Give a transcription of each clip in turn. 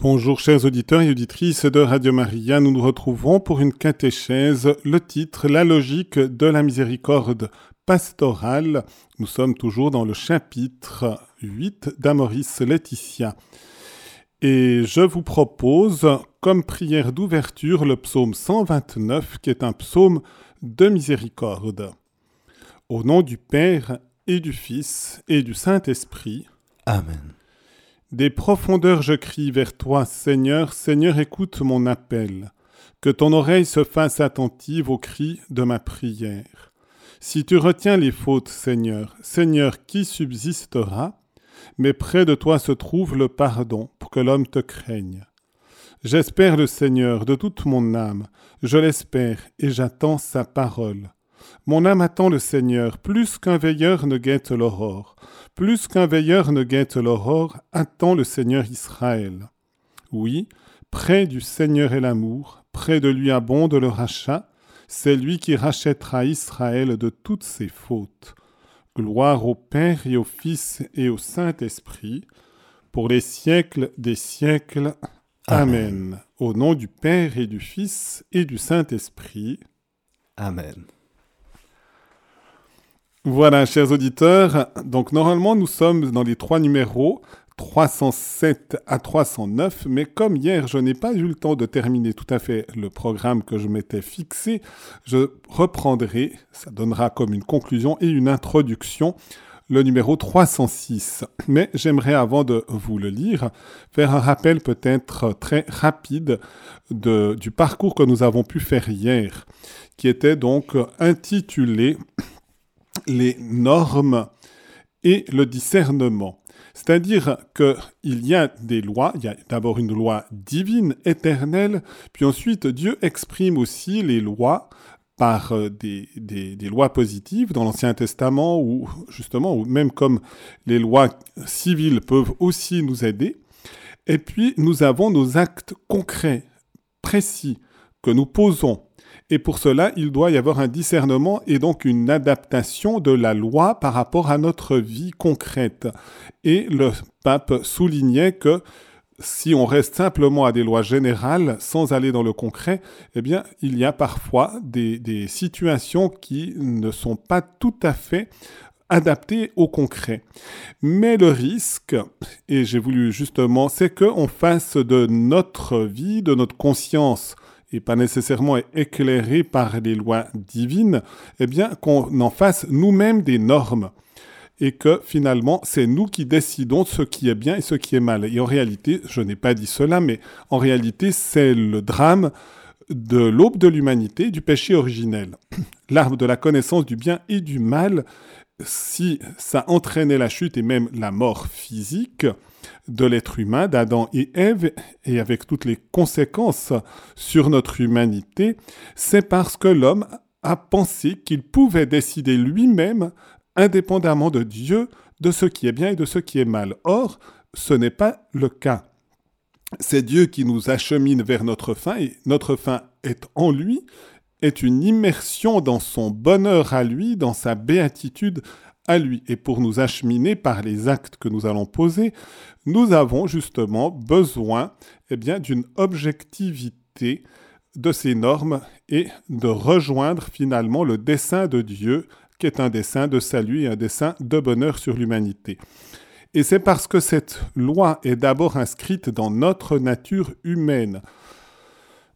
Bonjour chers auditeurs et auditrices de Radio Maria, nous nous retrouvons pour une catéchèse, le titre La logique de la miséricorde pastorale. Nous sommes toujours dans le chapitre 8 d'Amoris Laetitia. Et je vous propose comme prière d'ouverture le psaume 129 qui est un psaume de miséricorde. Au nom du Père et du Fils et du Saint-Esprit. Amen. Des profondeurs je crie vers toi, Seigneur, Seigneur, écoute mon appel. Que ton oreille se fasse attentive aux cris de ma prière. Si tu retiens les fautes, Seigneur, Seigneur, qui subsistera? Mais près de toi se trouve le pardon, pour que l'homme te craigne. J'espère le Seigneur de toute mon âme, je l'espère, et j'attends sa parole. Mon âme attend le Seigneur, plus qu'un veilleur ne guette l'aurore. Plus qu'un veilleur ne guette l'aurore, attend le Seigneur Israël. Oui, près du Seigneur est l'amour, près de lui abonde le rachat, c'est lui qui rachètera Israël de toutes ses fautes. Gloire au Père et au Fils et au Saint-Esprit, pour les siècles des siècles. Amen. Au nom du Père et du Fils et du Saint-Esprit. Amen. Voilà, chers auditeurs, donc normalement nous sommes dans les trois numéros 307 à 309, mais comme hier je n'ai pas eu le temps de terminer tout à fait le programme que je m'étais fixé, je reprendrai, ça donnera comme une conclusion et une introduction le numéro 306. Mais j'aimerais, avant de vous le lire, faire un rappel peut-être très rapide de, du parcours que nous avons pu faire hier, qui était donc intitulé les normes et le discernement. C'est-à-dire qu'il y a des lois, il y a d'abord une loi divine, éternelle, puis ensuite Dieu exprime aussi les lois par euh, des, des, lois positives dans l'Ancien Testament, ou justement, ou même comme les lois civiles peuvent aussi nous aider. Et puis nous avons nos actes concrets, précis, que nous posons et pour cela, il doit y avoir un discernement et donc une adaptation de la loi par rapport à notre vie concrète. Et le pape soulignait que si on reste simplement à des lois générales sans aller dans le concret, eh bien, il y a parfois des, situations qui ne sont pas tout à fait adaptées au concret. Mais le risque, et j'ai voulu justement, c'est qu'on fasse de notre vie, de notre conscience, et pas nécessairement éclairé par les lois divines, eh bien qu'on en fasse nous-mêmes des normes et que finalement c'est nous qui décidons ce qui est bien et ce qui est mal. Et en réalité, je n'ai pas dit cela, mais en réalité c'est le drame de l'aube de l'humanité, du péché originel. L'arbre de la connaissance du bien et du mal, si ça entraînait la chute et même la mort physique, de l'être humain, d'Adam et Ève, et avec toutes les conséquences sur notre humanité, c'est parce que l'homme a pensé qu'il pouvait décider lui-même, indépendamment de Dieu, de ce qui est bien et de ce qui est mal. Or, ce n'est pas le cas. C'est Dieu qui nous achemine vers notre fin, et notre fin est en lui, est une immersion dans son bonheur à lui, dans sa béatitude à lui. Et pour nous acheminer par les actes que nous allons poser, nous avons justement besoin eh d'une objectivité de ces normes et de rejoindre finalement le dessein de Dieu, qui est un dessein de salut et un dessein de bonheur sur l'humanité. Et c'est parce que cette loi est d'abord inscrite dans notre nature humaine.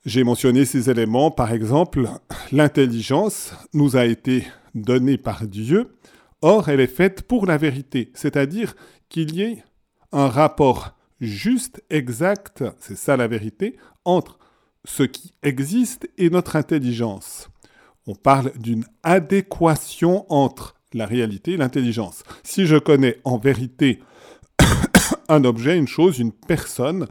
J'ai mentionné ces éléments, par exemple, l'intelligence nous a été donnée par Dieu, Or, elle est faite pour la vérité, c'est-à-dire qu'il y ait un rapport juste, exact, c'est ça la vérité, entre ce qui existe et notre intelligence. On parle d'une adéquation entre la réalité et l'intelligence. Si je connais en vérité un objet, une chose, une personne,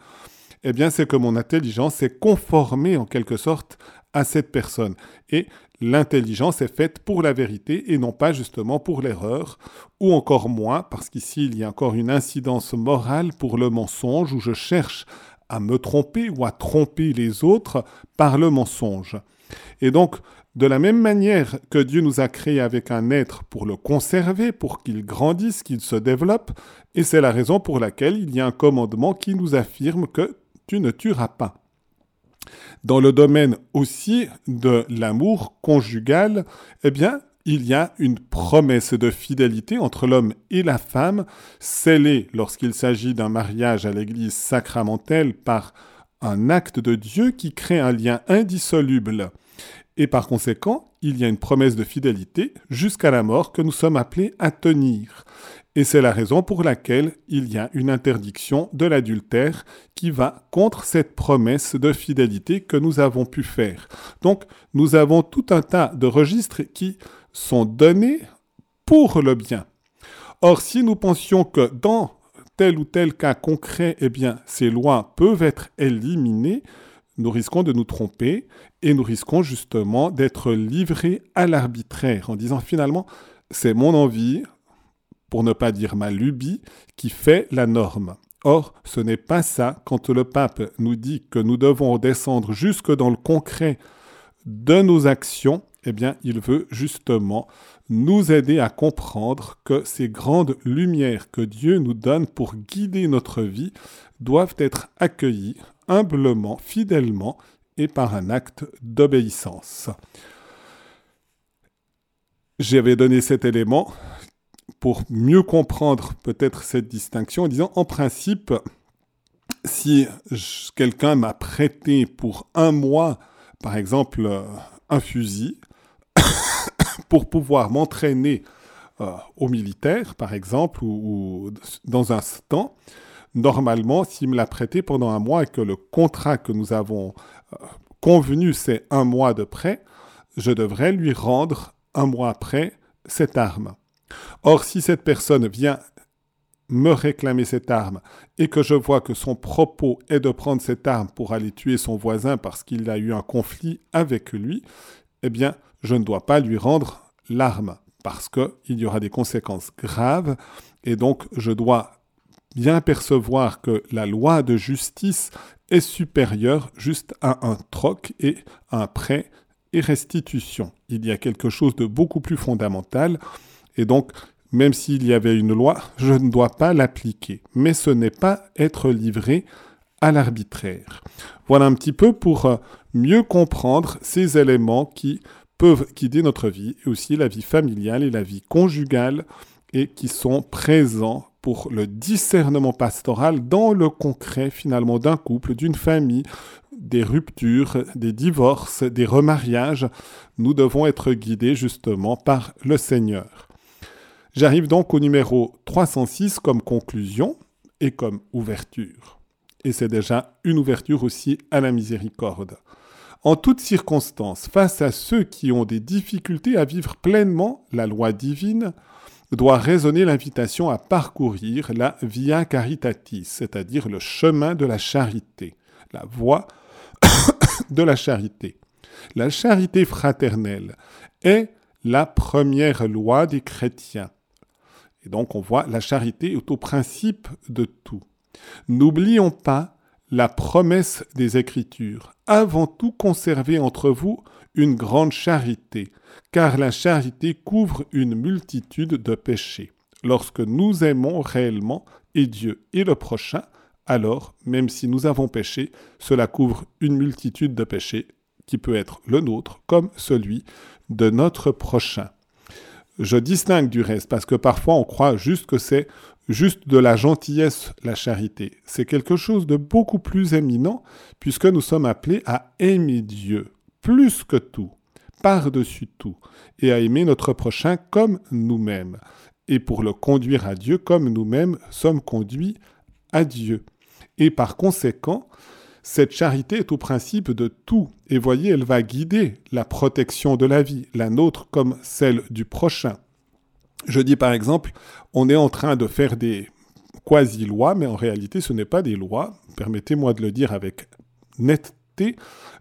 eh bien c'est que mon intelligence est conformée en quelque sorte à cette personne. Et l'intelligence est faite pour la vérité et non pas justement pour l'erreur, ou encore moins, parce qu'ici il y a encore une incidence morale pour le mensonge, où je cherche à me tromper ou à tromper les autres par le mensonge. Et donc, de la même manière que Dieu nous a créés avec un être pour le conserver, pour qu'il grandisse, qu'il se développe, et c'est la raison pour laquelle il y a un commandement qui nous affirme que tu ne tueras pas. Dans le domaine aussi de l'amour conjugal, eh bien, il y a une promesse de fidélité entre l'homme et la femme, scellée lorsqu'il s'agit d'un mariage à l'église sacramentelle par un acte de Dieu qui crée un lien indissoluble. Et par conséquent, il y a une promesse de fidélité jusqu'à la mort que nous sommes appelés à tenir. Et c'est la raison pour laquelle il y a une interdiction de l'adultère qui va contre cette promesse de fidélité que nous avons pu faire. Donc, nous avons tout un tas de registres qui sont donnés pour le bien. Or, si nous pensions que dans tel ou tel cas concret, eh bien, ces lois peuvent être éliminées, nous risquons de nous tromper et nous risquons justement d'être livrés à l'arbitraire en disant finalement, c'est mon envie, pour ne pas dire ma lubie, qui fait la norme. Or, ce n'est pas ça quand le pape nous dit que nous devons descendre jusque dans le concret de nos actions, eh bien, il veut justement nous aider à comprendre que ces grandes lumières que Dieu nous donne pour guider notre vie doivent être accueillies humblement, fidèlement et par un acte d'obéissance. J'avais donné cet élément pour mieux comprendre peut-être cette distinction en disant en principe, si quelqu'un m'a prêté pour un mois, par exemple, un fusil, pour pouvoir m'entraîner euh, au militaire, par exemple, ou, dans un temps, normalement, s'il me l'a prêté pendant un mois et que le contrat que nous avons euh, convenu, c'est un mois de prêt, je devrais lui rendre un mois après cette arme. Or, si cette personne vient me réclamer cette arme et que je vois que son propos est de prendre cette arme pour aller tuer son voisin parce qu'il a eu un conflit avec lui, eh bien, je ne dois pas lui rendre l'arme parce qu'il y aura des conséquences graves et donc je dois bien percevoir que la loi de justice est supérieure juste à un troc et un prêt et restitution. Il y a quelque chose de beaucoup plus fondamental et donc même s'il y avait une loi, je ne dois pas l'appliquer. Mais ce n'est pas être livré à l'arbitraire. Voilà un petit peu pour euh, mieux comprendre ces éléments qui peuvent guider notre vie, et aussi la vie familiale et la vie conjugale, et qui sont présents pour le discernement pastoral dans le concret finalement d'un couple, d'une famille, des ruptures, des divorces, des remariages. Nous devons être guidés justement par le Seigneur. J'arrive donc au numéro 306 comme conclusion et comme ouverture. Et c'est déjà une ouverture aussi à la miséricorde. En toutes circonstances, face à ceux qui ont des difficultés à vivre pleinement la loi divine, doit résonner l'invitation à parcourir la via caritatis, c'est-à-dire le chemin de la charité, la voie de la charité. La charité fraternelle est la première loi des chrétiens. Et donc on voit la charité est au principe de tout. N'oublions pas la promesse des Écritures. Avant tout conservez entre vous une grande charité, car la charité couvre une multitude de péchés. Lorsque nous aimons réellement et Dieu et le prochain, alors, même si nous avons péché, cela couvre une multitude de péchés qui peut être le nôtre comme celui de notre prochain. Je distingue du reste parce que parfois on croit juste que c'est juste de la gentillesse, la charité. C'est quelque chose de beaucoup plus éminent puisque nous sommes appelés à aimer Dieu plus que tout, par-dessus tout, et à aimer notre prochain comme nous-mêmes, et pour le conduire à Dieu comme nous-mêmes sommes conduits à Dieu. Et par conséquent, cette charité est au principe de tout, et voyez, elle va guider la protection de la vie, la nôtre comme celle du prochain. Je dis par exemple, on est en train de faire des quasi-lois, mais en réalité ce n'est pas des lois, permettez-moi de le dire avec netteté,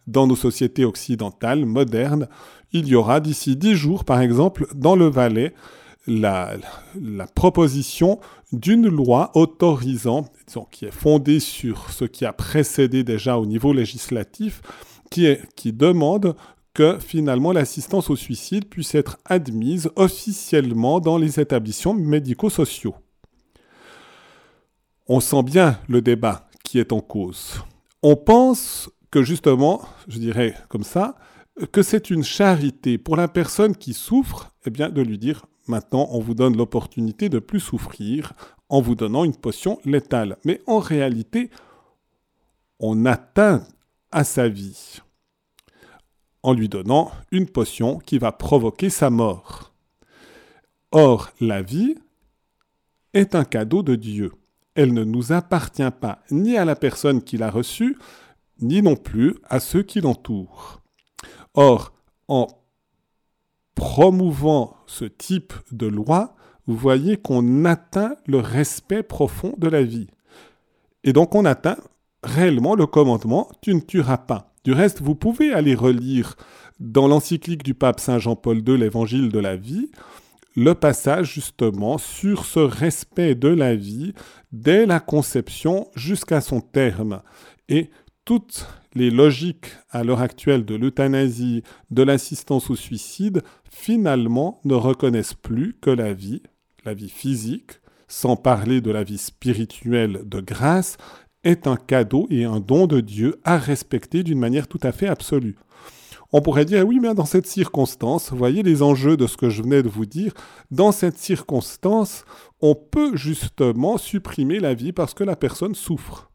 dans nos sociétés occidentales modernes, il y aura d'ici dix jours, par exemple, dans le Valais, la, proposition d'une loi autorisant, qui est fondée sur ce qui a précédé déjà au niveau législatif, qui, demande que finalement l'assistance au suicide puisse être admise officiellement dans les établissements médico-sociaux. On sent bien le débat qui est en cause. On pense que justement, je dirais comme ça, que c'est une charité pour la personne qui souffre, eh bien, de lui dire maintenant, on vous donne l'opportunité de plus souffrir en vous donnant une potion létale. Mais en réalité, on atteint à sa vie en lui donnant une potion qui va provoquer sa mort. Or, la vie est un cadeau de Dieu. Elle ne nous appartient pas ni à la personne qui l'a reçue, ni non plus à ceux qui l'entourent. Or, en promouvant ce type de loi, vous voyez qu'on atteint le respect profond de la vie. Et donc on atteint réellement le commandement tu ne tueras pas. Du reste, vous pouvez aller relire dans l'encyclique du pape Saint Jean-Paul II, l'Évangile de la vie, le passage justement sur ce respect de la vie dès la conception jusqu'à son terme. Et toutes les logiques à l'heure actuelle de l'euthanasie, de l'assistance au suicide, finalement ne reconnaissent plus que la vie, la vie physique, sans parler de la vie spirituelle de grâce, est un cadeau et un don de Dieu à respecter d'une manière tout à fait absolue. On pourrait dire, oui, mais dans cette circonstance, voyez les enjeux de ce que je venais de vous dire, dans cette circonstance, on peut justement supprimer la vie parce que la personne souffre.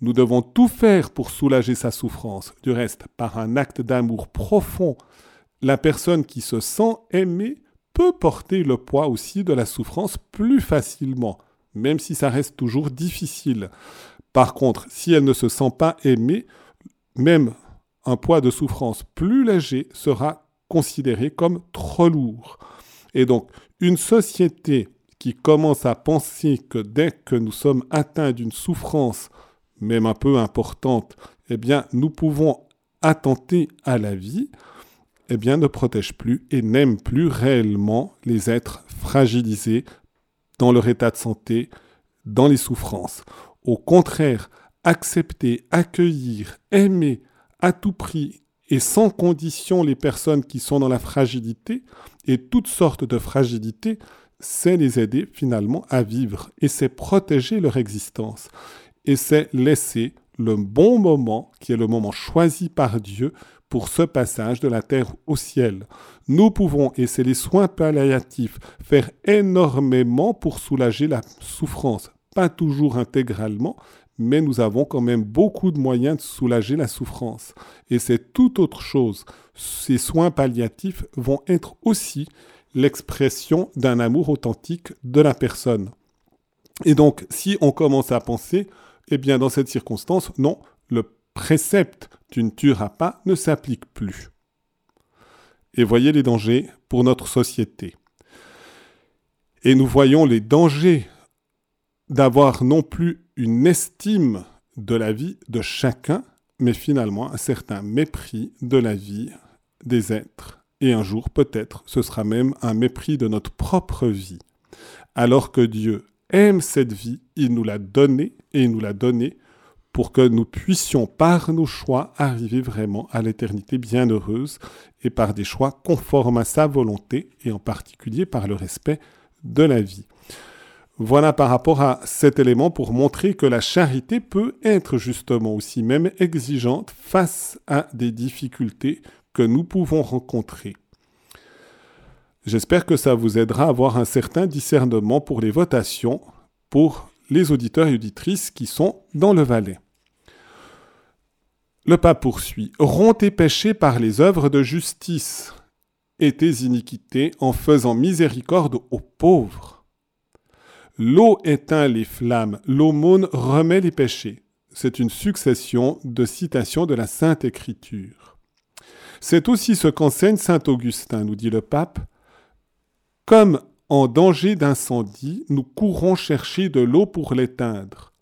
Nous devons tout faire pour soulager sa souffrance. Du reste, par un acte d'amour profond, la personne qui se sent aimée peut porter le poids aussi de la souffrance plus facilement même si ça reste toujours difficile. Par contre, si elle ne se sent pas aimée, même un poids de souffrance plus léger sera considéré comme trop lourd. Et donc, une société qui commence à penser que dès que nous sommes atteints d'une souffrance, même un peu importante, eh bien, nous pouvons attenter à la vie, eh bien, ne protège plus et n'aime plus réellement les êtres fragilisés dans leur état de santé, dans les souffrances. Au contraire, accepter, accueillir, aimer à tout prix et sans condition les personnes qui sont dans la fragilité et toutes sortes de fragilités, c'est les aider finalement à vivre et c'est protéger leur existence et c'est laisser le bon moment qui est le moment choisi par Dieu pour ce passage de la terre au ciel. Nous pouvons, et c'est les soins palliatifs, faire énormément pour soulager la souffrance. Pas toujours intégralement, mais nous avons quand même beaucoup de moyens de soulager la souffrance. Et c'est tout autre chose. Ces soins palliatifs vont être aussi l'expression d'un amour authentique de la personne. Et donc, si on commence à penser, eh bien, dans cette circonstance, non, le précepte tu ne tueras pas ne s'applique plus. Et voyez les dangers pour notre société. Et nous voyons les dangers d'avoir non plus une estime de la vie de chacun, mais finalement un certain mépris de la vie des êtres. Et un jour, peut-être, ce sera même un mépris de notre propre vie. Alors que Dieu aime cette vie, il nous l'a donnée et il nous l'a donnée pour que nous puissions par nos choix arriver vraiment à l'éternité bienheureuse et par des choix conformes à sa volonté et en particulier par le respect de la vie. Voilà par rapport à cet élément pour montrer que la charité peut être justement aussi même exigeante face à des difficultés que nous pouvons rencontrer. J'espère que ça vous aidera à avoir un certain discernement pour les votations, pour les auditeurs et auditrices qui sont dans le Valais. Le pape poursuit. Rompt tes péchés par les œuvres de justice et tes iniquités en faisant miséricorde aux pauvres. L'eau éteint les flammes, l'aumône remet les péchés. C'est une succession de citations de la Sainte Écriture. C'est aussi ce qu'enseigne Saint Augustin, nous dit le pape. Comme en danger d'incendie, nous courons chercher de l'eau pour l'éteindre.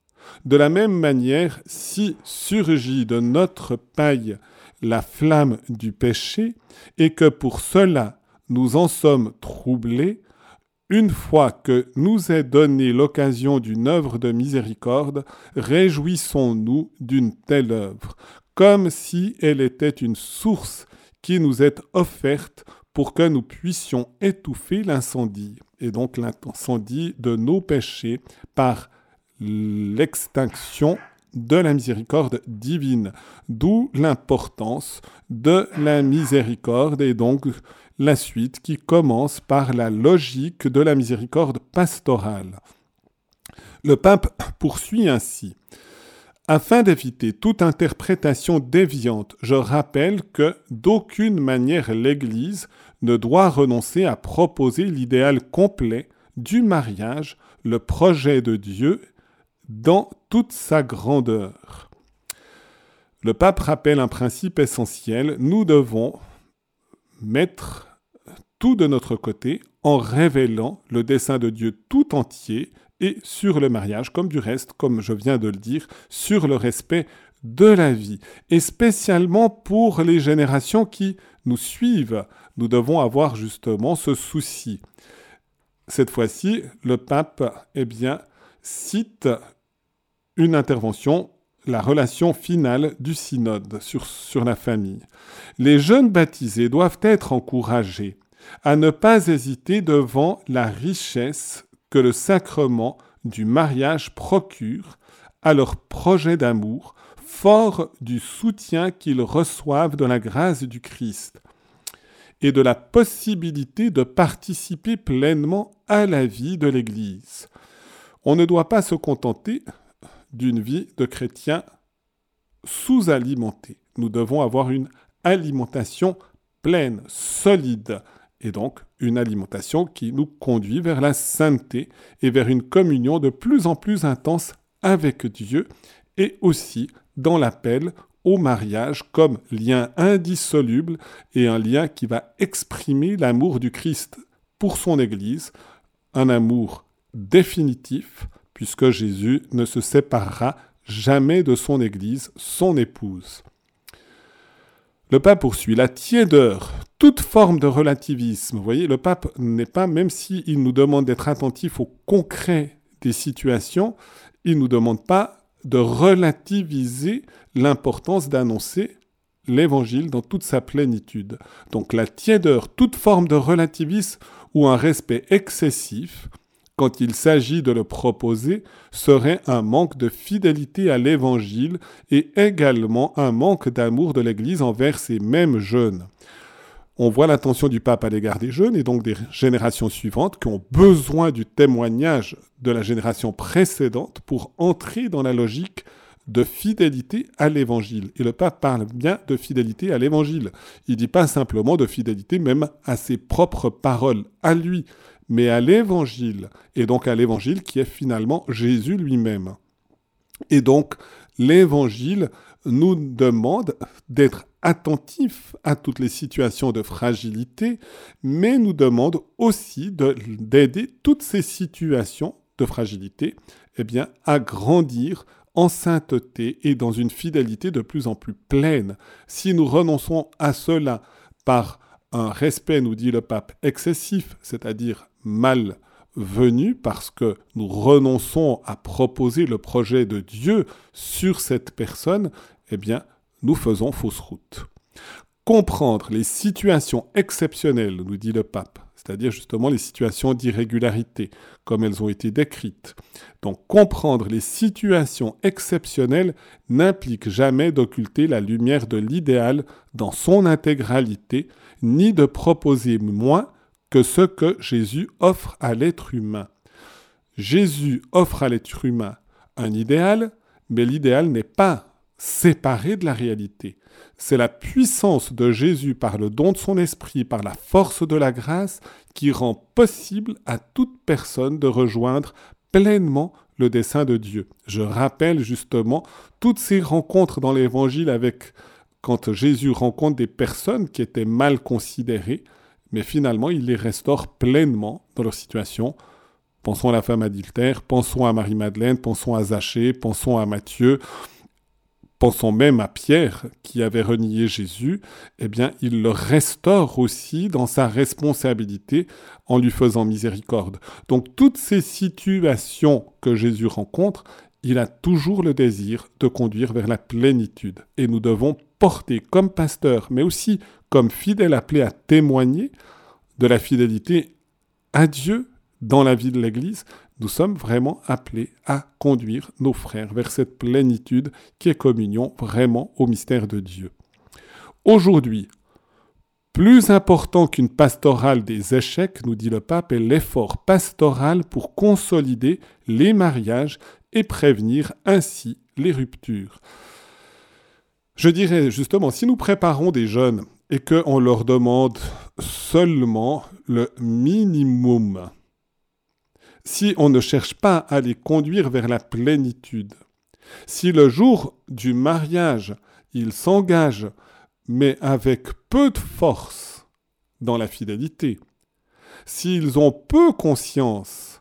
De la même manière, si surgit de notre paille la flamme du péché, et que pour cela nous en sommes troublés, une fois que nous est donnée l'occasion d'une œuvre de miséricorde, réjouissons-nous d'une telle œuvre, comme si elle était une source qui nous est offerte pour que nous puissions étouffer l'incendie, et donc l'incendie de nos péchés par l'extinction de la miséricorde divine. D'où l'importance de la miséricorde et donc la suite qui commence par la logique de la miséricorde pastorale. Le pape poursuit ainsi. Afin d'éviter toute interprétation déviante, je rappelle que d'aucune manière l'Église ne doit renoncer à proposer l'idéal complet du mariage, le projet de Dieu dans toute sa grandeur. Le pape rappelle un principe essentiel, nous devons mettre tout de notre côté en révélant le dessein de Dieu tout entier et sur le mariage, comme du reste, comme je viens de le dire, sur le respect de la vie. Et spécialement pour les générations qui nous suivent, nous devons avoir justement ce souci. Cette fois-ci, le pape eh cite une intervention, la relation finale du synode sur, sur la famille. Les jeunes baptisés doivent être encouragés à ne pas hésiter devant la richesse que le sacrement du mariage procure à leur projet d'amour, fort du soutien qu'ils reçoivent de la grâce du Christ et de la possibilité de participer pleinement à la vie de l'Église. On ne doit pas se contenter d'une vie de chrétien sous-alimenté. Nous devons avoir une alimentation pleine, solide, et donc une alimentation qui nous conduit vers la sainteté et vers une communion de plus en plus intense avec Dieu et aussi dans l'appel au mariage comme lien indissoluble et un lien qui va exprimer l'amour du Christ pour son Église, un amour définitif, puisque Jésus ne se séparera jamais de son Église, son épouse. Le pape poursuit la tiédeur, toute forme de relativisme. Vous voyez, le pape n'est pas, même s'il nous demande d'être attentif au concret des situations, il ne nous demande pas de relativiser l'importance d'annoncer l'évangile dans toute sa plénitude. Donc la tiédeur, toute forme de relativisme ou un respect excessif, quand il s'agit de le proposer, serait un manque de fidélité à l'Évangile et également un manque d'amour de l'Église envers ces mêmes jeunes. On voit l'attention du pape à l'égard des jeunes et donc des générations suivantes qui ont besoin du témoignage de la génération précédente pour entrer dans la logique de fidélité à l'évangile. Et le pape parle bien de fidélité à l'évangile. Il dit pas simplement de fidélité même à ses propres paroles, à lui mais à l'évangile, et donc à l'évangile qui est finalement Jésus lui-même. Et donc l'évangile nous demande d'être attentifs à toutes les situations de fragilité, mais nous demande aussi d'aider toutes ces situations de fragilité eh à grandir en sainteté et dans une fidélité de plus en plus pleine. Si nous renonçons à cela par un respect, nous dit le pape, excessif, c'est-à-dire mal venu parce que nous renonçons à proposer le projet de Dieu sur cette personne, eh bien, nous faisons fausse route. Comprendre les situations exceptionnelles, nous dit le pape, c'est-à-dire justement les situations d'irrégularité, comme elles ont été décrites. Donc comprendre les situations exceptionnelles n'implique jamais d'occulter la lumière de l'idéal dans son intégralité, ni de proposer moins que ce que Jésus offre à l'être humain. Jésus offre à l'être humain un idéal, mais l'idéal n'est pas séparé de la réalité. C'est la puissance de Jésus par le don de son esprit, par la force de la grâce, qui rend possible à toute personne de rejoindre pleinement le dessein de Dieu. Je rappelle justement toutes ces rencontres dans l'Évangile avec quand Jésus rencontre des personnes qui étaient mal considérées, mais finalement, il les restaure pleinement dans leur situation. Pensons à la femme adultère, pensons à Marie-Madeleine, pensons à Zachée, pensons à Matthieu, pensons même à Pierre qui avait renié Jésus, eh bien, il le restaure aussi dans sa responsabilité en lui faisant miséricorde. Donc, toutes ces situations que Jésus rencontre, il a toujours le désir de conduire vers la plénitude. Et nous devons porter comme pasteur, mais aussi comme fidèle appelé à témoigner de la fidélité à Dieu dans la vie de l'Église, nous sommes vraiment appelés à conduire nos frères vers cette plénitude qui est communion vraiment au mystère de Dieu. Aujourd'hui, plus important qu'une pastorale des échecs, nous dit le pape, est l'effort pastoral pour consolider les mariages et prévenir ainsi les ruptures. Je dirais justement, si nous préparons des jeunes et qu'on leur demande seulement le minimum, si on ne cherche pas à les conduire vers la plénitude, si le jour du mariage, ils s'engagent, mais avec peu de force dans la fidélité, s'ils ont peu conscience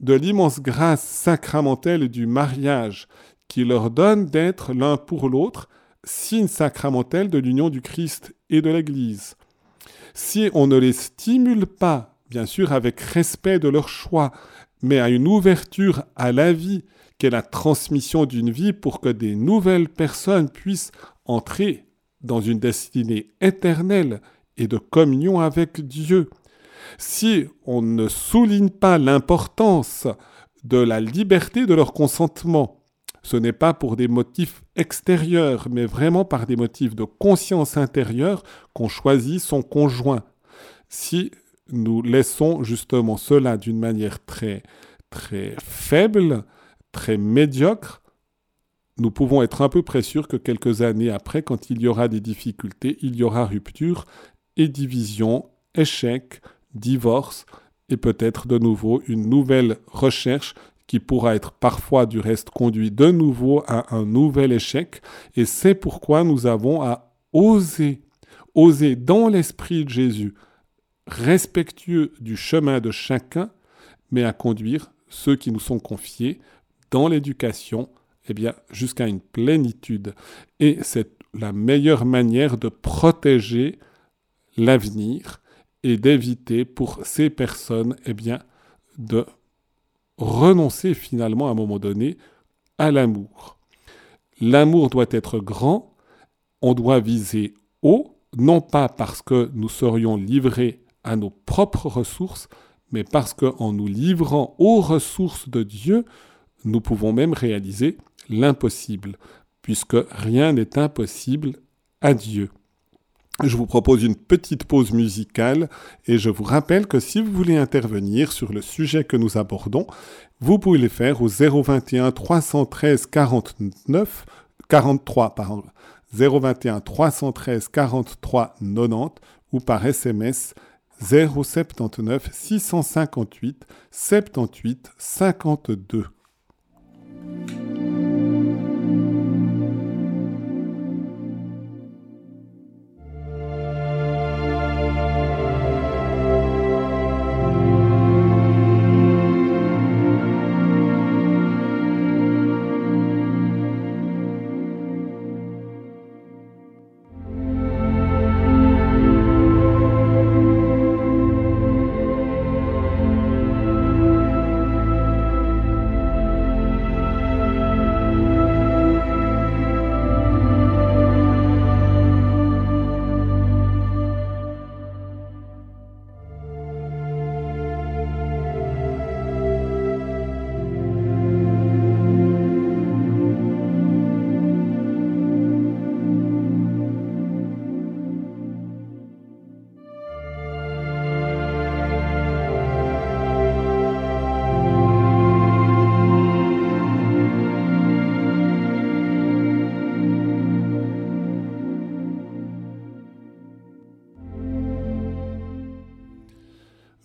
de l'immense grâce sacramentelle du mariage qui leur donne d'être l'un pour l'autre signe sacramentel de l'union du Christ et de l'Église. Si on ne les stimule pas, bien sûr avec respect de leur choix, mais à une ouverture à la vie, qu'est la transmission d'une vie pour que des nouvelles personnes puissent entrer dans une destinée éternelle et de communion avec Dieu. Si on ne souligne pas l'importance de la liberté de leur consentement, ce n'est pas pour des motifs extérieurs, mais vraiment par des motifs de conscience intérieure qu'on choisit son conjoint. Si nous laissons justement cela d'une manière très, très faible, très médiocre, nous pouvons être un peu près sûrs que quelques années après, quand il y aura des difficultés, il y aura rupture et division, échec, divorce, et peut-être de nouveau une nouvelle recherche qui pourra être parfois du reste conduit de nouveau à un nouvel échec. Et c'est pourquoi nous avons à oser, oser dans l'esprit de Jésus, respectueux du chemin de chacun, mais à conduire ceux qui nous sont confiés dans l'éducation, eh bien, jusqu'à une plénitude. Et c'est la meilleure manière de protéger l'avenir et d'éviter pour ces personnes, eh bien, de renoncer finalement à un moment donné à l'amour. L'amour doit être grand, on doit viser haut, non pas parce que nous serions livrés à nos propres ressources, mais parce qu'en nous livrant aux ressources de Dieu, nous pouvons même réaliser l'impossible, puisque rien n'est impossible à Dieu. Je vous propose une petite pause musicale et je vous rappelle que si vous voulez intervenir sur le sujet que nous abordons, vous pouvez le faire au 021 313 49 43 pardon, 021 313 43 90 ou par SMS 079 658 78 52.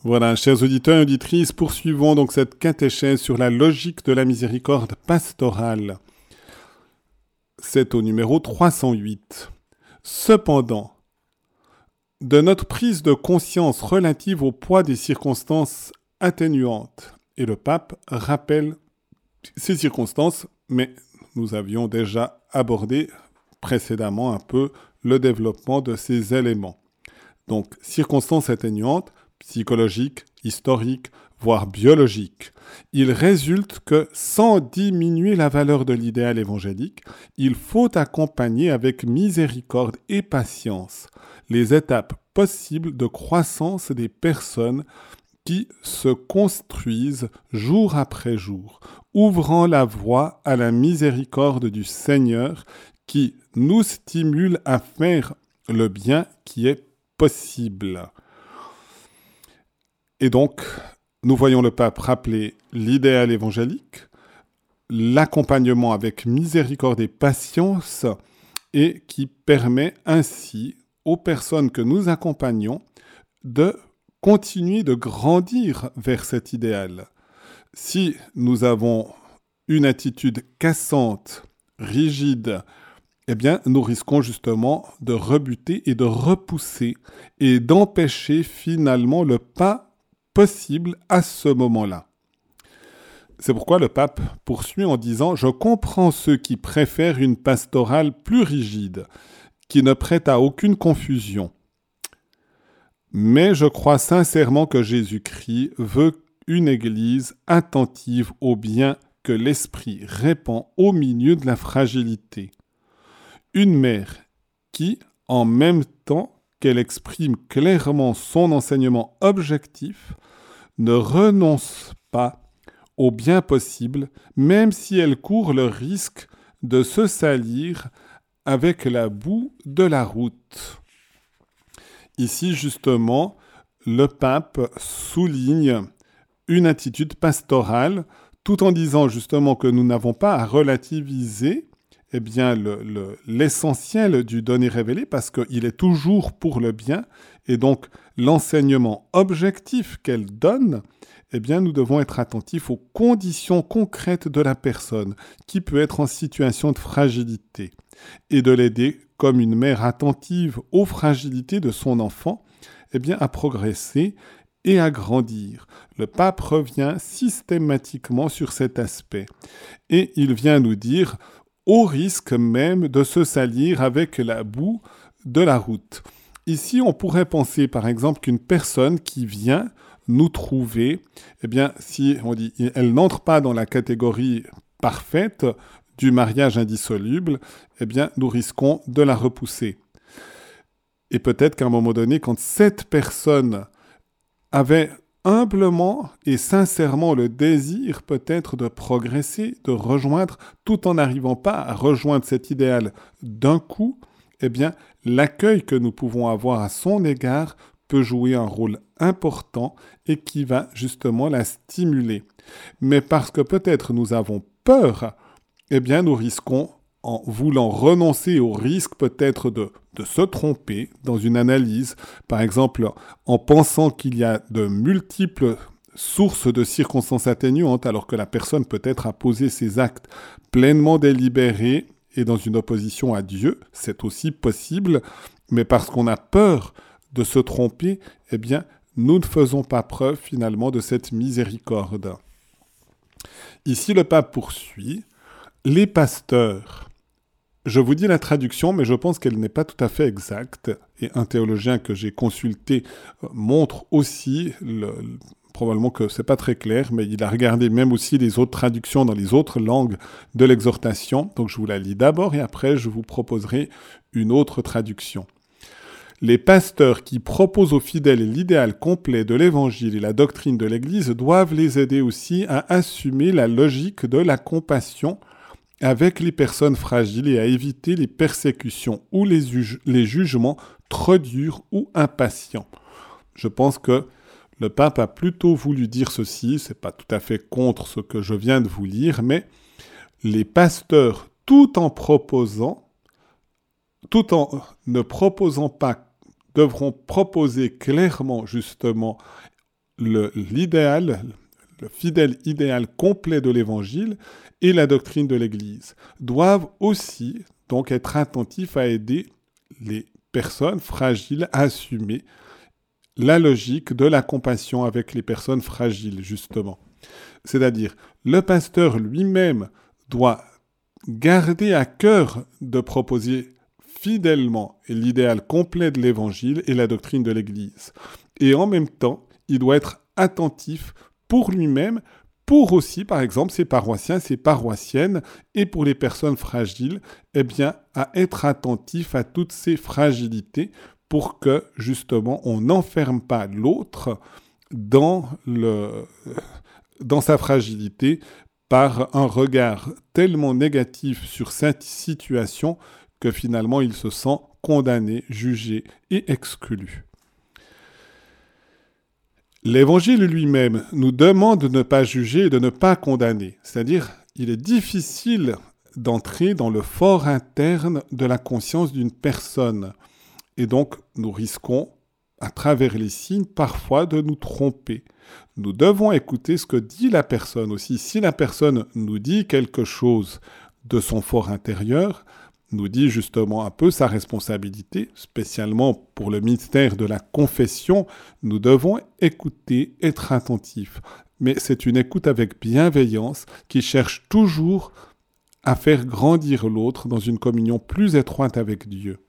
Voilà, chers auditeurs et auditrices, poursuivons donc cette catéchèse sur la logique de la miséricorde pastorale. C'est au numéro 308. Cependant, de notre prise de conscience relative au poids des circonstances atténuantes, et le pape rappelle ces circonstances, mais nous avions déjà abordé précédemment un peu le développement de ces éléments. Donc, circonstances atténuantes, psychologique, historique, voire biologique, il résulte que sans diminuer la valeur de l'idéal évangélique, il faut accompagner avec miséricorde et patience les étapes possibles de croissance des personnes qui se construisent jour après jour, ouvrant la voie à la miséricorde du Seigneur qui nous stimule à faire le bien qui est possible. Et donc, nous voyons le pape rappeler l'idéal évangélique, l'accompagnement avec miséricorde et patience, et qui permet ainsi aux personnes que nous accompagnons de continuer de grandir vers cet idéal. Si nous avons une attitude cassante, rigide, eh bien, nous risquons justement de rebuter et de repousser et d'empêcher finalement le pas possible à ce moment-là. C'est pourquoi le pape poursuit en disant Je comprends ceux qui préfèrent une pastorale plus rigide, qui ne prête à aucune confusion. Mais je crois sincèrement que Jésus-Christ veut une Église attentive au bien que l'Esprit répand au milieu de la fragilité. Une mère qui, en même temps qu'elle exprime clairement son enseignement objectif, ne renonce pas au bien possible, même si elle court le risque de se salir avec la boue de la route. Ici, justement, le pape souligne une attitude pastorale, tout en disant justement que nous n'avons pas à relativiser eh bien, l'essentiel le, du donné révélé, parce qu'il est toujours pour le bien, et donc l'enseignement objectif qu'elle donne, eh nous devons être attentifs aux conditions concrètes de la personne qui peut être en situation de fragilité et de l'aider comme une mère attentive aux fragilités de son enfant, eh bien, à progresser et à grandir. Le pape revient systématiquement sur cet aspect et il vient nous dire au risque même de se salir avec la boue de la route. Ici, on pourrait penser par exemple qu'une personne qui vient nous trouver, eh bien, si on dit elle n'entre pas dans la catégorie parfaite du mariage indissoluble, eh bien, nous risquons de la repousser. Et peut-être qu'à un moment donné, quand cette personne avait humblement et sincèrement le désir peut-être de progresser, de rejoindre, tout en n'arrivant pas à rejoindre cet idéal d'un coup, eh bien, l'accueil que nous pouvons avoir à son égard peut jouer un rôle important et qui va justement la stimuler. Mais parce que peut-être nous avons peur, eh bien nous risquons, en voulant renoncer au risque peut-être de, de se tromper dans une analyse, par exemple en pensant qu'il y a de multiples sources de circonstances atténuantes alors que la personne peut-être a posé ses actes pleinement délibérés et dans une opposition à Dieu, c'est aussi possible, mais parce qu'on a peur de se tromper, eh bien, nous ne faisons pas preuve finalement de cette miséricorde. Ici, le pape poursuit, les pasteurs. Je vous dis la traduction, mais je pense qu'elle n'est pas tout à fait exacte. Et un théologien que j'ai consulté montre aussi, probablement que c'est pas très clair, mais il a regardé même aussi les autres traductions dans les autres langues de l'exhortation. Donc je vous la lis d'abord et après je vous proposerai une autre traduction. Les pasteurs qui proposent aux fidèles l'idéal complet de l'Évangile et la doctrine de l'Église doivent les aider aussi à assumer la logique de la compassion avec les personnes fragiles et à éviter les persécutions ou les, les jugements trop durs ou impatients. Je pense que le pape a plutôt voulu dire ceci, c'est pas tout à fait contre ce que je viens de vous lire, mais les pasteurs, tout en proposant, tout en ne proposant pas devront proposer clairement justement l'idéal, le, fidèle idéal complet de l'Évangile et la doctrine de l'Église, doivent aussi donc être attentifs à aider les personnes fragiles à assumer la logique de la compassion avec les personnes fragiles, justement. C'est-à-dire, le pasteur lui-même doit garder à cœur de proposer fidèlement l'idéal complet de l'Évangile et la doctrine de l'Église. Et en même temps, il doit être attentif pour lui-même, pour aussi, par exemple, ses paroissiens, ses paroissiennes, et pour les personnes fragiles, eh bien, à être attentif à toutes ces fragilités pour que, justement, on n'enferme pas l'autre dans, sa fragilité par un regard tellement négatif sur cette situation que finalement il se sent condamné, jugé et exclu. L'évangile lui-même nous demande de ne pas juger et de ne pas condamner. C'est-à-dire, il est difficile d'entrer dans le fort interne de la conscience d'une personne. Et donc, nous risquons, à travers les signes, parfois de nous tromper. Nous devons écouter ce que dit la personne aussi. Si la personne nous dit quelque chose de son fort intérieur, nous dit justement un peu sa responsabilité, spécialement pour le mystère de la confession, nous devons écouter, être attentifs. Mais c'est une écoute avec bienveillance qui cherche toujours à faire grandir l'autre dans une communion plus étroite avec Dieu.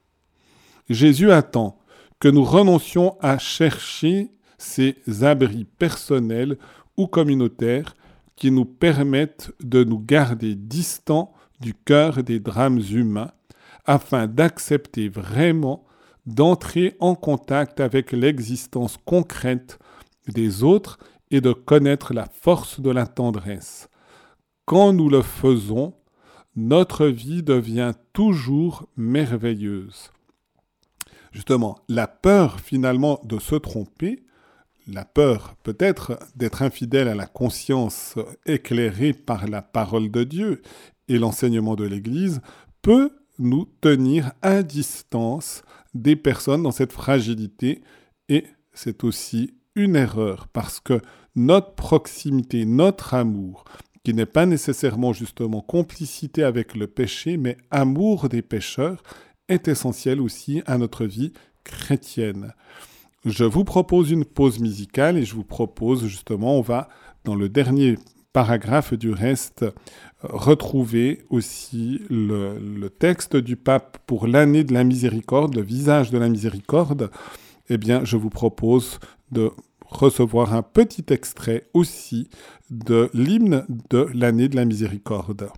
Jésus attend que nous renoncions à chercher ces abris personnels ou communautaires qui nous permettent de nous garder distants du cœur des drames humains afin d'accepter vraiment d'entrer en contact avec l'existence concrète des autres et de connaître la force de la tendresse. Quand nous le faisons, notre vie devient toujours merveilleuse. Justement, la peur finalement de se tromper, la peur peut-être d'être infidèle à la conscience éclairée par la parole de Dieu et l'enseignement de l'Église, peut nous tenir à distance des personnes dans cette fragilité et c'est aussi une erreur parce que notre proximité, notre amour, qui n'est pas nécessairement justement complicité avec le péché, mais amour des pécheurs, est essentiel aussi à notre vie chrétienne. Je vous propose une pause musicale et je vous propose justement, on va dans le dernier paragraphe du reste retrouver aussi le, le texte du pape pour l'année de la miséricorde, le visage de la miséricorde. Eh bien, je vous propose de recevoir un petit extrait aussi de l'hymne de l'année de la miséricorde.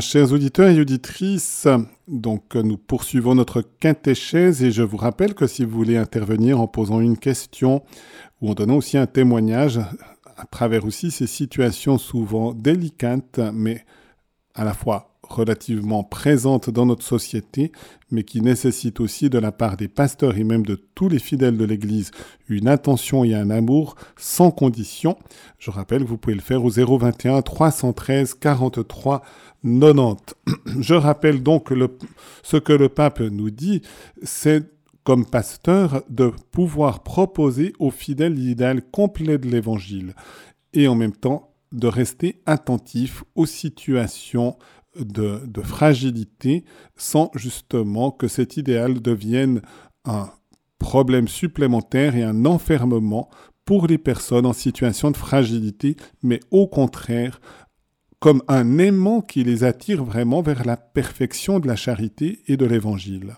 Chers auditeurs et auditrices, donc nous poursuivons notre catéchèse et je vous rappelle que si vous voulez intervenir en posant une question ou en donnant aussi un témoignage à travers aussi ces situations souvent délicates mais à la fois relativement présente dans notre société, mais qui nécessite aussi de la part des pasteurs et même de tous les fidèles de l'Église une attention et un amour sans condition. Je rappelle que vous pouvez le faire au 021 313 43 90. Je rappelle donc ce que le pape nous dit, c'est comme pasteur de pouvoir proposer aux fidèles l'idéal complet de l'Évangile et en même temps de rester attentif aux situations de, fragilité sans justement que cet idéal devienne un problème supplémentaire et un enfermement pour les personnes en situation de fragilité, mais au contraire comme un aimant qui les attire vraiment vers la perfection de la charité et de l'évangile.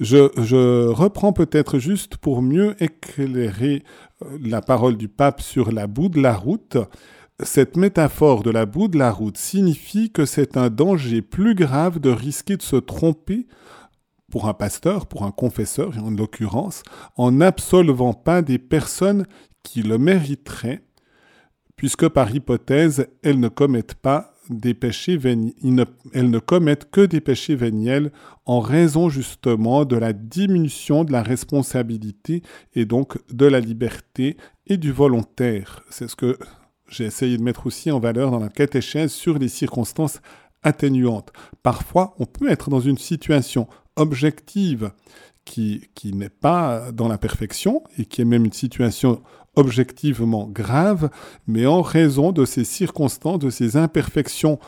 Je, je, reprends peut-être juste pour mieux éclairer euh, la parole du pape sur la boue de la route. Cette métaphore de la boue de la route signifie que c'est un danger plus grave de risquer de se tromper pour un pasteur, pour un confesseur en l'occurrence, en n'absolvant pas des personnes qui le mériteraient, puisque par hypothèse, elles ne commettent pas des péchés elles ne commettent que des péchés véniels en raison justement de la diminution de la responsabilité et donc de la liberté et du volontaire. C'est ce que j'ai essayé de mettre aussi en valeur dans la catéchèse sur les circonstances atténuantes. Parfois, on peut être dans une situation objective qui, qui n'est pas dans la perfection et qui est même une situation objectivement grave, mais en raison de ces circonstances, de ces imperfections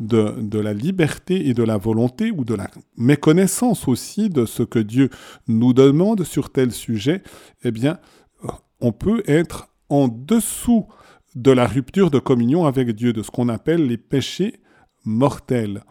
de, de, la liberté et de la volonté, ou de la méconnaissance aussi de ce que Dieu nous demande sur tel sujet, eh bien, on peut être en dessous de la rupture de communion avec Dieu, de ce qu'on appelle les péchés mortels.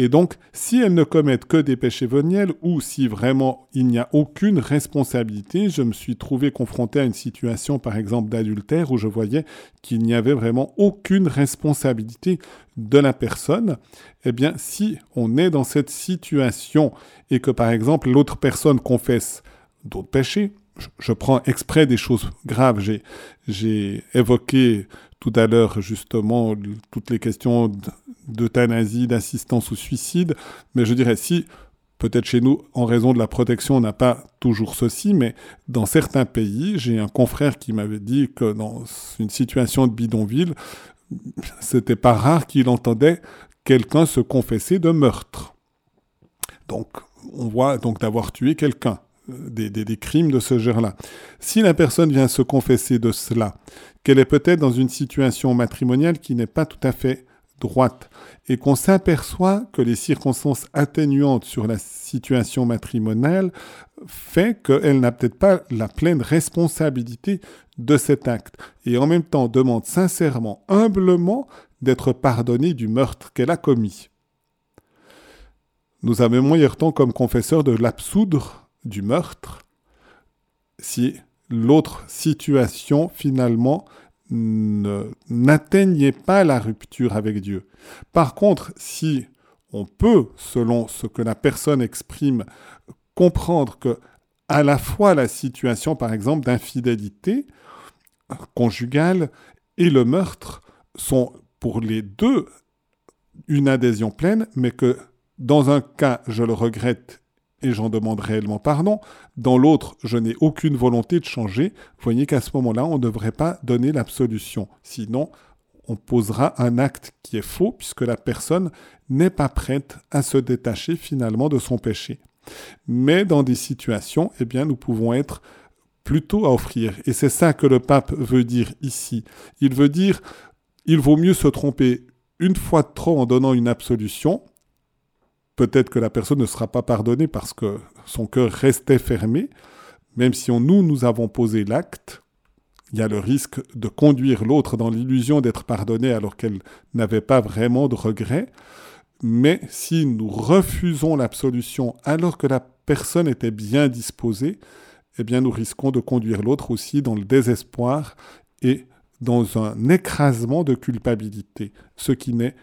Et donc, si elles ne commettent que des péchés veniels, ou si vraiment il n'y a aucune responsabilité, je me suis trouvé confronté à une situation, par exemple, d'adultère, où je voyais qu'il n'y avait vraiment aucune responsabilité de la personne, eh bien, si on est dans cette situation et que, par exemple, l'autre personne confesse d'autres péchés, je, prends exprès des choses graves. J'ai évoqué tout à l'heure justement toutes les questions d'euthanasie, d'assistance au suicide, mais je dirais si peut-être chez nous, en raison de la protection, on n'a pas toujours ceci, mais dans certains pays, j'ai un confrère qui m'avait dit que dans une situation de bidonville, c'était pas rare qu'il entendait quelqu'un se confesser de meurtre. Donc, on voit donc d'avoir tué quelqu'un des, crimes de ce genre-là. Si la personne vient se confesser de cela, qu'elle est peut-être dans une situation matrimoniale qui n'est pas tout à fait droite, et qu'on s'aperçoit que les circonstances atténuantes sur la situation matrimoniale fait qu'elle n'a peut-être pas la pleine responsabilité de cet acte, et en même temps demande sincèrement, humblement, d'être pardonnée du meurtre qu'elle a commis. Nous avons hier temps comme confesseur de l'absoudre du meurtre si l'autre situation finalement n'atteignait pas la rupture avec Dieu. Par contre, si on peut, selon ce que la personne exprime, comprendre que à la fois la situation, par exemple, d'infidélité conjugale et le meurtre sont pour les deux une adhésion pleine, mais que dans un cas, je le regrette et j'en demande réellement pardon. Dans l'autre, je n'ai aucune volonté de changer. Voyez qu'à ce moment-là, on ne devrait pas donner l'absolution. Sinon, on posera un acte qui est faux puisque la personne n'est pas prête à se détacher finalement de son péché. Mais dans des situations, eh bien, nous pouvons être plutôt à offrir. Et c'est ça que le pape veut dire ici. Il veut dire, il vaut mieux se tromper une fois de trop en donnant une absolution, peut-être que la personne ne sera pas pardonnée parce que son cœur restait fermé, même si nous, nous avons posé l'acte, il y a le risque de conduire l'autre dans l'illusion d'être pardonné alors qu'elle n'avait pas vraiment de regret. Mais si nous refusons l'absolution alors que la personne était bien disposée, eh bien nous risquons de conduire l'autre aussi dans le désespoir et dans un écrasement de culpabilité, ce qui n'est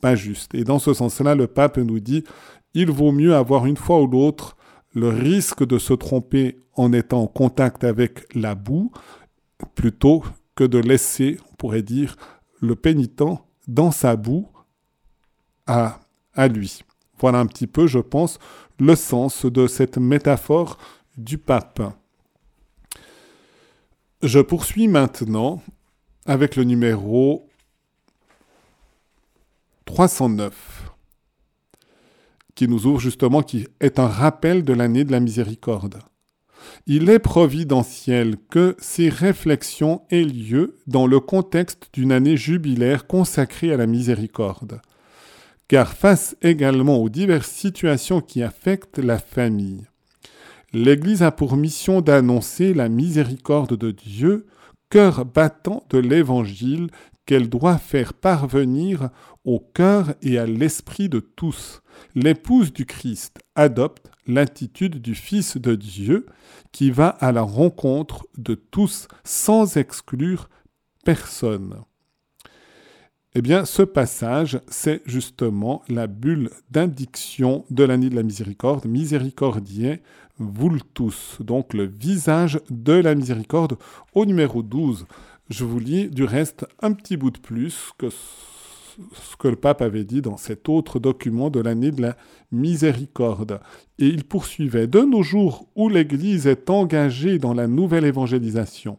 pas juste. Et dans ce sens-là, le pape nous dit, il vaut mieux avoir une fois ou l'autre le risque de se tromper en étant en contact avec la boue, plutôt que de laisser, on pourrait dire, le pénitent dans sa boue à, à lui. Voilà un petit peu, je pense, le sens de cette métaphore du pape. Je poursuis maintenant avec le numéro 309 qui nous ouvre justement, qui est un rappel de l'année de la miséricorde. Il est providentiel que ces réflexions aient lieu dans le contexte d'une année jubilaire consacrée à la miséricorde, car face également aux diverses situations qui affectent la famille, l'Église a pour mission d'annoncer la miséricorde de Dieu, cœur battant de l'Évangile qu'elle doit faire parvenir au cœur et à l'esprit de tous. L'épouse du Christ adopte l'attitude du Fils de Dieu qui va à la rencontre de tous sans exclure personne. Eh bien, ce passage, c'est justement la bulle d'indiction de l'année de la miséricorde, miséricordien vultus, donc le visage de la miséricorde au numéro 12. Je vous lis du reste un petit bout de plus que ce que le pape avait dit dans cet autre document de l'année de la miséricorde. Et il poursuivait, de nos jours où l'Église est engagée dans la nouvelle évangélisation,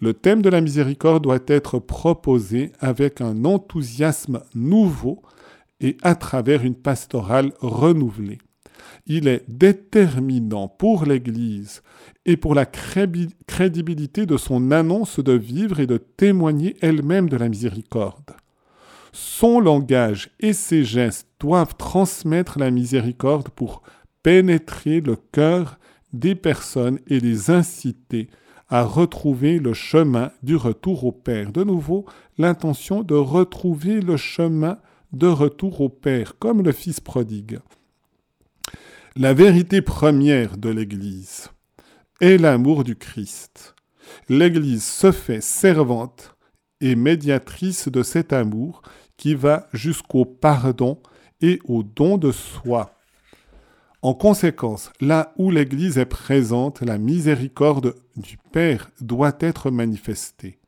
le thème de la miséricorde doit être proposé avec un enthousiasme nouveau et à travers une pastorale renouvelée. Il est déterminant pour l'Église et pour la crédibilité de son annonce de vivre et de témoigner elle-même de la miséricorde. Son langage et ses gestes doivent transmettre la miséricorde pour pénétrer le cœur des personnes et les inciter à retrouver le chemin du retour au Père. De nouveau, l'intention de retrouver le chemin de retour au Père, comme le Fils prodigue. La vérité première de l'Église est l'amour du Christ. L'Église se fait servante et médiatrice de cet amour qui va jusqu'au pardon et au don de soi. En conséquence, là où l'Église est présente, la miséricorde du Père doit être manifestée.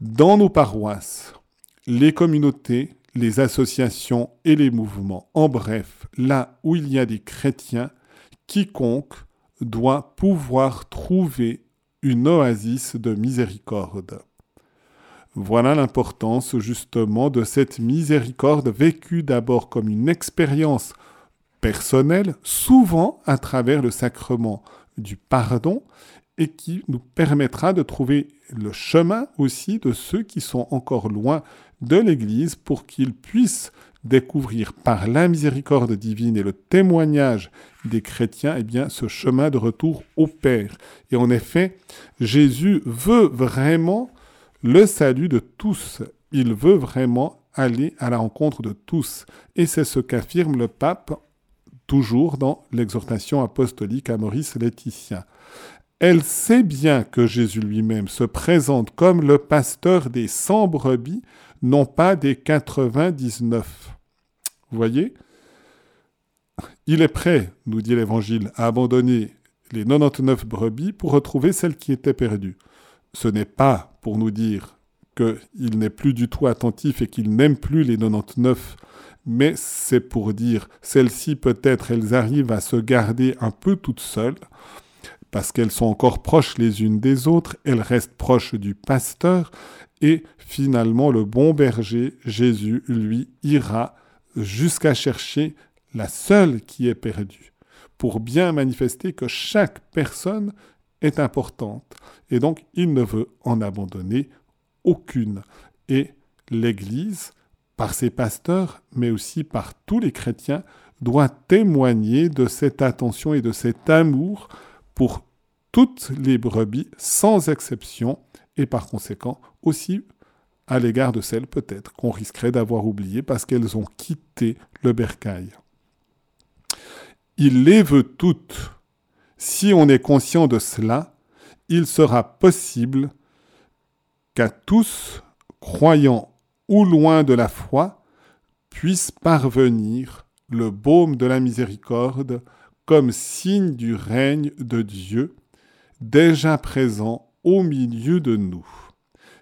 Dans nos paroisses, les communautés, les associations et les mouvements, en bref, là où il y a des chrétiens, quiconque doit pouvoir trouver une oasis de miséricorde. Voilà l'importance justement de cette miséricorde vécue d'abord comme une expérience personnelle, souvent à travers le sacrement du pardon, et qui nous permettra de trouver le chemin aussi de ceux qui sont encore loin de l'Église pour qu'ils puissent découvrir par la miséricorde divine et le témoignage des chrétiens, eh bien, ce chemin de retour au Père. Et en effet, Jésus veut vraiment le salut de tous. Il veut vraiment aller à la rencontre de tous. Et c'est ce qu'affirme le pape toujours dans l'exhortation apostolique à Maurice Laetitia. Elle sait bien que Jésus lui-même se présente comme le pasteur des 100 brebis, non pas des 99. Vous voyez? Il est prêt, nous dit l'Évangile, à abandonner les 99 brebis pour retrouver celle qui était perdue ce n'est pas pour nous dire qu'il n'est plus du tout attentif et qu'il n'aime plus les 99, mais c'est pour dire celles-ci peut-être elles arrivent à se garder un peu toutes seules, parce qu'elles sont encore proches les unes des autres, elles restent proches du pasteur, et finalement le bon berger, Jésus, lui, ira jusqu'à chercher la seule qui est perdue, pour bien manifester que chaque personne est importante et donc il ne veut en abandonner aucune. Et l'Église, par ses pasteurs, mais aussi par tous les chrétiens, doit témoigner de cette attention et de cet amour pour toutes les brebis, sans exception, et par conséquent aussi à l'égard de celles peut-être qu'on risquerait d'avoir oubliées parce qu'elles ont quitté le bercail. Il les veut toutes. Si on est conscient de cela, il sera possible qu'à tous, croyants ou loin de la foi, puisse parvenir le baume de la miséricorde comme signe du règne de Dieu, déjà présent au milieu de nous.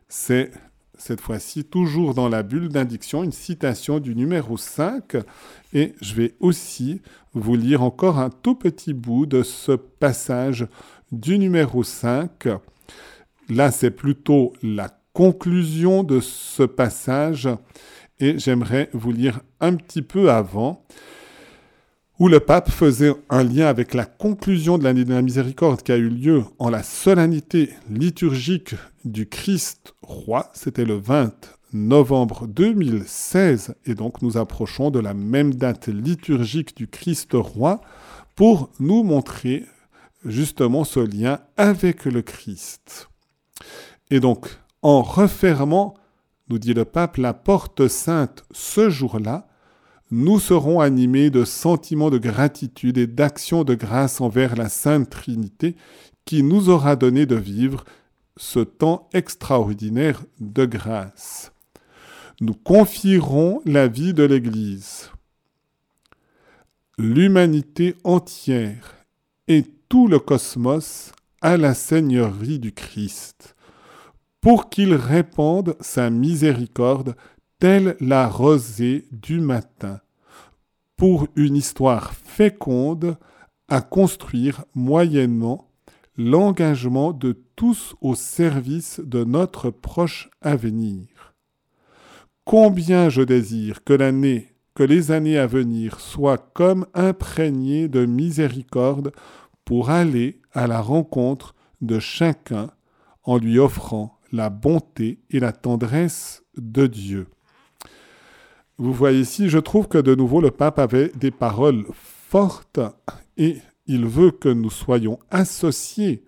C'est cette fois-ci toujours dans la bulle d'indiction, une citation du numéro 5, et je vais aussi vous lire encore un tout petit bout de ce passage du numéro 5. Là, c'est plutôt la conclusion de ce passage, et j'aimerais vous lire un petit peu avant où le pape faisait un lien avec la conclusion de l'année de la miséricorde qui a eu lieu en la solennité liturgique du Christ roi. C'était le 20 novembre 2016 et donc nous approchons de la même date liturgique du Christ roi pour nous montrer justement ce lien avec le Christ. Et donc, en refermant, nous dit le pape, la porte sainte ce jour-là, nous serons animés de sentiments de gratitude et d'actions de grâce envers la Sainte Trinité qui nous aura donné de vivre ce temps extraordinaire de grâce. Nous confierons la vie de l'Église, l'humanité entière et tout le cosmos à la Seigneurie du Christ, pour qu'il répande sa miséricorde telle la rosée du matin, pour une histoire féconde à construire moyennement l'engagement de tous au service de notre proche avenir. Combien je désire que l'année, que les années à venir soient comme imprégnées de miséricorde pour aller à la rencontre de chacun en lui offrant la bonté et la tendresse de Dieu. Vous voyez ici, je trouve que de nouveau le pape avait des paroles fortes et il veut que nous soyons associés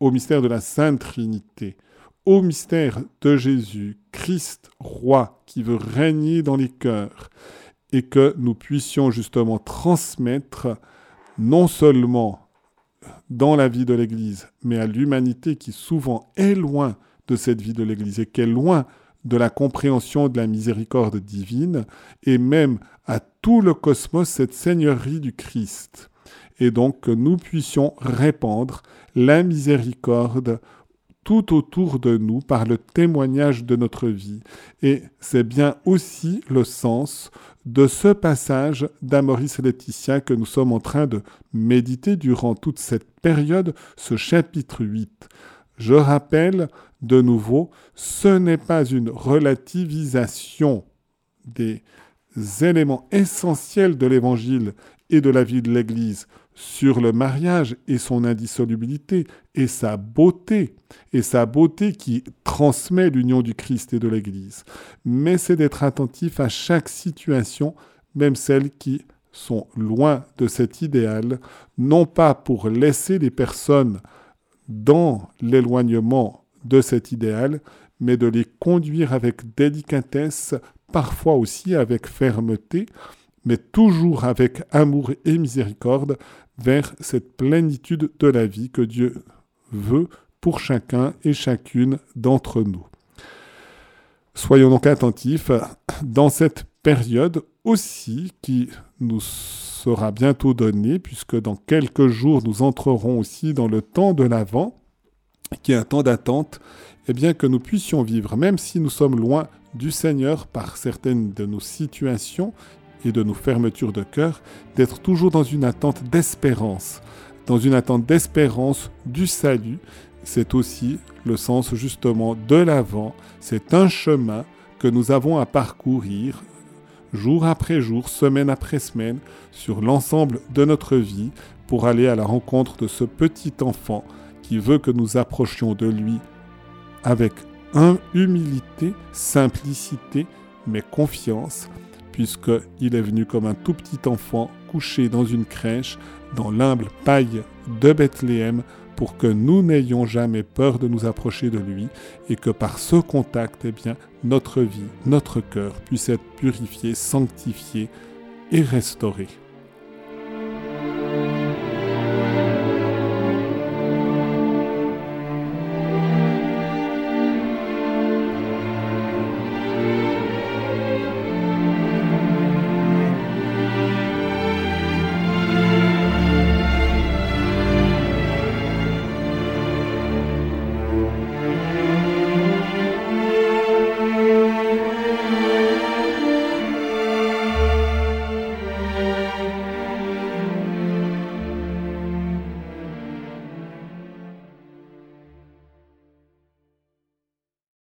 au mystère de la Sainte Trinité, au mystère de Jésus, Christ roi, qui veut régner dans les cœurs, et que nous puissions justement transmettre non seulement dans la vie de l'Église, mais à l'humanité qui souvent est loin de cette vie de l'Église et qui est loin de la compréhension de la miséricorde divine, et même à tout le cosmos cette seigneurie du Christ. Et donc que nous puissions répandre la miséricorde tout autour de nous par le témoignage de notre vie. Et c'est bien aussi le sens de ce passage d'Amoris Laetitia que nous sommes en train de méditer durant toute cette période, ce chapitre 8. Je rappelle de nouveau, ce n'est pas une relativisation des éléments essentiels de l'Évangile et de la vie de l'Église sur le mariage et son indissolubilité et sa beauté, et sa beauté qui transmet l'union du Christ et de l'Église. Mais c'est d'être attentif à chaque situation, même celles qui sont loin de cet idéal, non pas pour laisser les personnes dans l'éloignement de cet idéal, mais de les conduire avec délicatesse, parfois aussi avec fermeté, mais toujours avec amour et miséricorde vers cette plénitude de la vie que Dieu veut pour chacun et chacune d'entre nous. Soyons donc attentifs dans cette période aussi qui nous sera bientôt donnée, puisque dans quelques jours nous entrerons aussi dans le temps de l'Avent, qui est un temps d'attente, et eh bien que nous puissions vivre, même si nous sommes loin du Seigneur par certaines de nos situations et de nos fermetures de cœur, d'être toujours dans une attente d'espérance, dans une attente d'espérance du salut. C'est aussi le sens justement de l'avant. C'est un chemin que nous avons à parcourir jour après jour, semaine après semaine, sur l'ensemble de notre vie pour aller à la rencontre de ce petit enfant qui veut que nous approchions de lui avec humilité, simplicité, mais confiance, puisqu'il est venu comme un tout petit enfant couché dans une crèche, dans l'humble paille de Bethléem, pour que nous n'ayons jamais peur de nous approcher de lui, et que par ce contact, eh bien, notre vie, notre cœur puisse être purifié, sanctifié et restauré.